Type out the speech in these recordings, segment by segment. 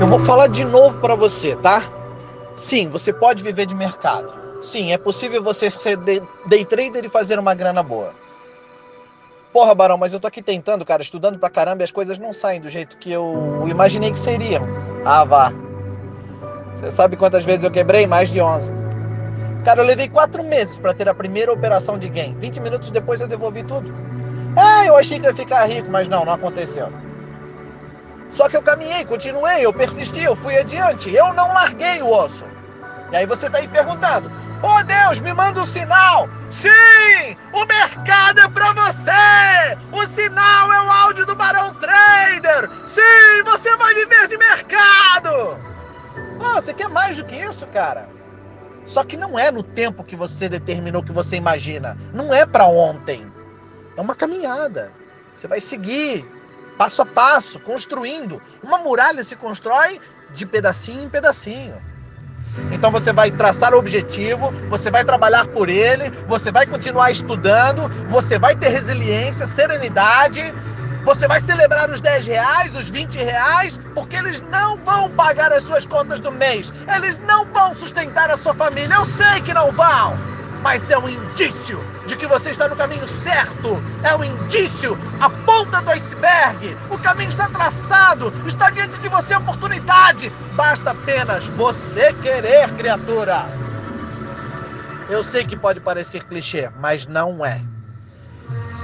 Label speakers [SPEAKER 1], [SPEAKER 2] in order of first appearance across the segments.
[SPEAKER 1] Eu vou falar de novo para você, tá? Sim, você pode viver de mercado. Sim, é possível você ser day trader e fazer uma grana boa. Porra, Barão, mas eu tô aqui tentando, cara, estudando pra caramba e as coisas não saem do jeito que eu imaginei que seriam. Ah, vá. Você sabe quantas vezes eu quebrei? Mais de 11. Cara, eu levei quatro meses para ter a primeira operação de game. 20 minutos depois eu devolvi tudo. É, eu achei que ia ficar rico, mas não, não aconteceu. Só que eu caminhei, continuei, eu persisti, eu fui adiante, eu não larguei o osso. E aí você tá aí perguntando: Oh Deus, me manda um sinal! Sim! O mercado é para você! O sinal é o áudio do Barão Trader! Sim, você vai viver de mercado! Ah, você quer mais do que isso, cara? Só que não é no tempo que você determinou que você imagina. Não é para ontem. É uma caminhada. Você vai seguir passo a passo, construindo. Uma muralha se constrói de pedacinho em pedacinho. Então você vai traçar o objetivo, você vai trabalhar por ele, você vai continuar estudando, você vai ter resiliência, serenidade, você vai celebrar os 10 reais, os 20 reais, porque eles não vão pagar as suas contas do mês, eles não vão sustentar a sua família, eu sei que não vão mas é um indício de que você está no caminho certo. É um indício, a ponta do iceberg. O caminho está traçado, está diante de você a oportunidade. Basta apenas você querer, criatura. Eu sei que pode parecer clichê, mas não é.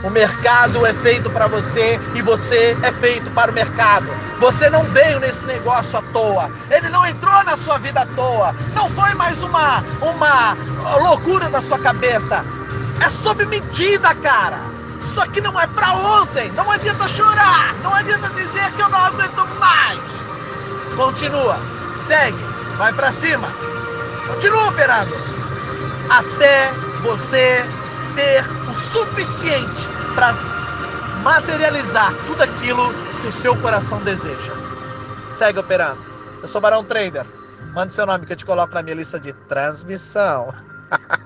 [SPEAKER 1] O mercado é feito para você e você é feito para o mercado. Você não veio nesse negócio à toa. Ele não entrou na sua vida à toa. Não foi mais uma uma loucura da sua cabeça. É sob medida, cara. Só que não é para ontem. Não adianta chorar. Não adianta dizer que eu não aguento mais. Continua. Segue. Vai para cima. Continua operando. Até você ter suficiente para materializar tudo aquilo que o seu coração deseja. Segue operando. Eu sou Barão Trader. Manda seu nome que eu te coloco na minha lista de transmissão.